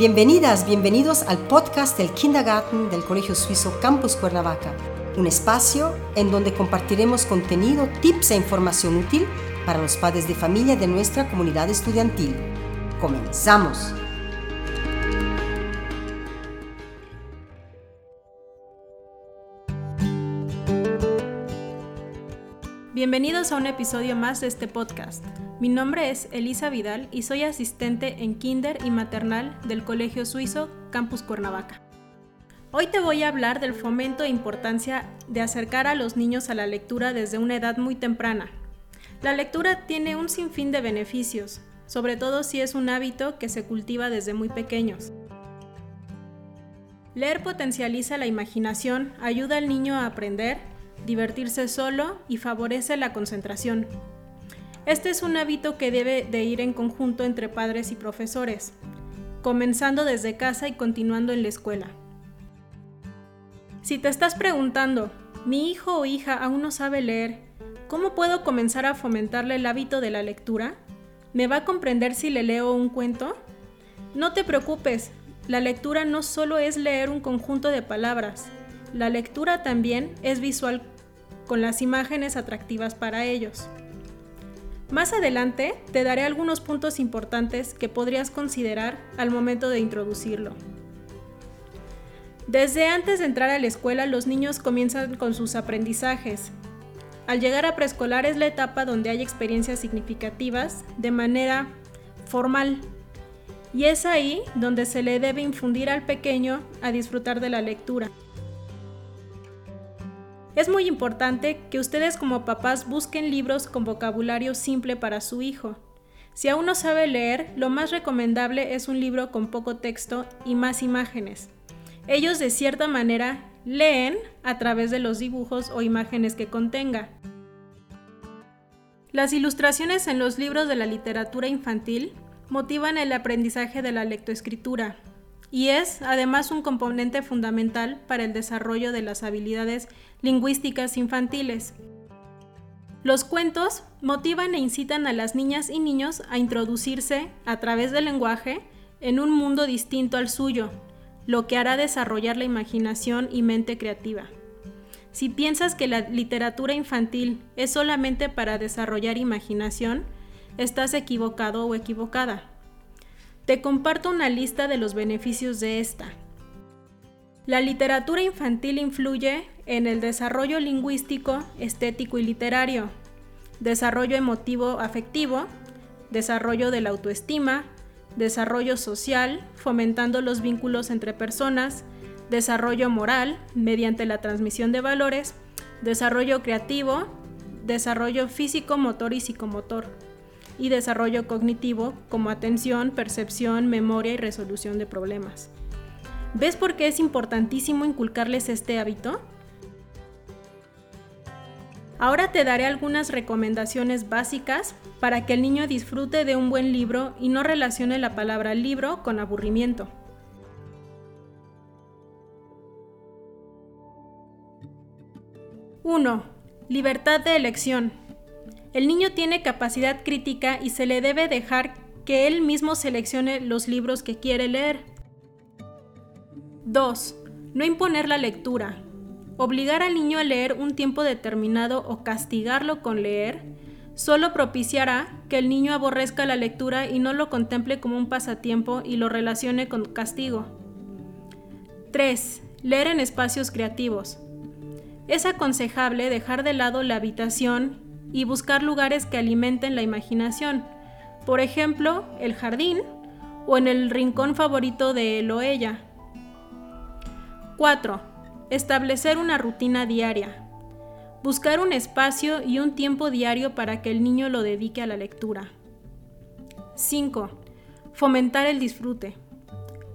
Bienvenidas, bienvenidos al podcast del Kindergarten del Colegio Suizo Campus Cuernavaca, un espacio en donde compartiremos contenido, tips e información útil para los padres de familia de nuestra comunidad estudiantil. ¡Comenzamos! Bienvenidos a un episodio más de este podcast. Mi nombre es Elisa Vidal y soy asistente en Kinder y Maternal del Colegio Suizo Campus Cuernavaca. Hoy te voy a hablar del fomento e importancia de acercar a los niños a la lectura desde una edad muy temprana. La lectura tiene un sinfín de beneficios, sobre todo si es un hábito que se cultiva desde muy pequeños. Leer potencializa la imaginación, ayuda al niño a aprender divertirse solo y favorece la concentración. Este es un hábito que debe de ir en conjunto entre padres y profesores, comenzando desde casa y continuando en la escuela. Si te estás preguntando, mi hijo o hija aún no sabe leer, ¿cómo puedo comenzar a fomentarle el hábito de la lectura? ¿Me va a comprender si le leo un cuento? No te preocupes, la lectura no solo es leer un conjunto de palabras, la lectura también es visual con las imágenes atractivas para ellos. Más adelante te daré algunos puntos importantes que podrías considerar al momento de introducirlo. Desde antes de entrar a la escuela los niños comienzan con sus aprendizajes. Al llegar a preescolar es la etapa donde hay experiencias significativas de manera formal y es ahí donde se le debe infundir al pequeño a disfrutar de la lectura. Es muy importante que ustedes como papás busquen libros con vocabulario simple para su hijo. Si aún no sabe leer, lo más recomendable es un libro con poco texto y más imágenes. Ellos de cierta manera leen a través de los dibujos o imágenes que contenga. Las ilustraciones en los libros de la literatura infantil motivan el aprendizaje de la lectoescritura, y es además un componente fundamental para el desarrollo de las habilidades lingüísticas infantiles. Los cuentos motivan e incitan a las niñas y niños a introducirse, a través del lenguaje, en un mundo distinto al suyo, lo que hará desarrollar la imaginación y mente creativa. Si piensas que la literatura infantil es solamente para desarrollar imaginación, estás equivocado o equivocada. Te comparto una lista de los beneficios de esta. La literatura infantil influye en el desarrollo lingüístico, estético y literario, desarrollo emotivo afectivo, desarrollo de la autoestima, desarrollo social, fomentando los vínculos entre personas, desarrollo moral, mediante la transmisión de valores, desarrollo creativo, desarrollo físico, motor y psicomotor y desarrollo cognitivo como atención, percepción, memoria y resolución de problemas. ¿Ves por qué es importantísimo inculcarles este hábito? Ahora te daré algunas recomendaciones básicas para que el niño disfrute de un buen libro y no relacione la palabra libro con aburrimiento. 1. Libertad de elección. El niño tiene capacidad crítica y se le debe dejar que él mismo seleccione los libros que quiere leer. 2. No imponer la lectura. Obligar al niño a leer un tiempo determinado o castigarlo con leer solo propiciará que el niño aborrezca la lectura y no lo contemple como un pasatiempo y lo relacione con castigo. 3. Leer en espacios creativos. Es aconsejable dejar de lado la habitación y buscar lugares que alimenten la imaginación, por ejemplo, el jardín o en el rincón favorito de él o ella. 4. Establecer una rutina diaria. Buscar un espacio y un tiempo diario para que el niño lo dedique a la lectura. 5. Fomentar el disfrute.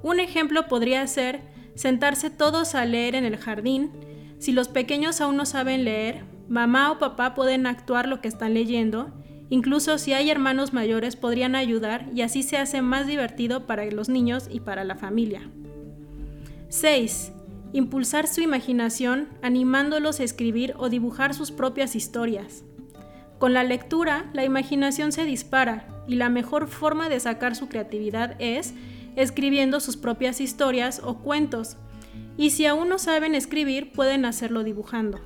Un ejemplo podría ser sentarse todos a leer en el jardín. Si los pequeños aún no saben leer, Mamá o papá pueden actuar lo que están leyendo, incluso si hay hermanos mayores podrían ayudar y así se hace más divertido para los niños y para la familia. 6. Impulsar su imaginación animándolos a escribir o dibujar sus propias historias. Con la lectura, la imaginación se dispara y la mejor forma de sacar su creatividad es escribiendo sus propias historias o cuentos, y si aún no saben escribir pueden hacerlo dibujando.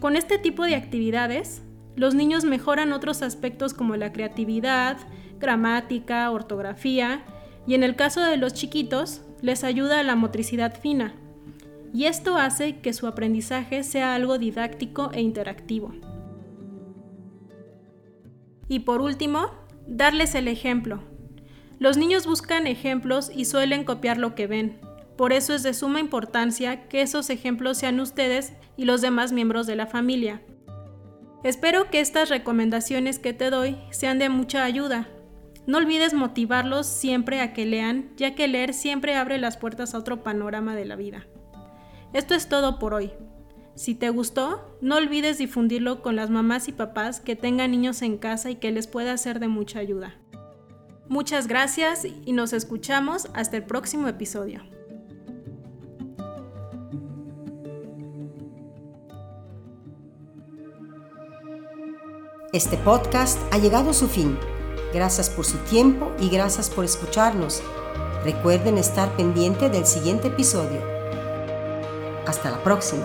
Con este tipo de actividades, los niños mejoran otros aspectos como la creatividad, gramática, ortografía, y en el caso de los chiquitos, les ayuda a la motricidad fina, y esto hace que su aprendizaje sea algo didáctico e interactivo. Y por último, darles el ejemplo. Los niños buscan ejemplos y suelen copiar lo que ven. Por eso es de suma importancia que esos ejemplos sean ustedes y los demás miembros de la familia. Espero que estas recomendaciones que te doy sean de mucha ayuda. No olvides motivarlos siempre a que lean, ya que leer siempre abre las puertas a otro panorama de la vida. Esto es todo por hoy. Si te gustó, no olvides difundirlo con las mamás y papás que tengan niños en casa y que les pueda ser de mucha ayuda. Muchas gracias y nos escuchamos hasta el próximo episodio. Este podcast ha llegado a su fin. Gracias por su tiempo y gracias por escucharnos. Recuerden estar pendiente del siguiente episodio. Hasta la próxima.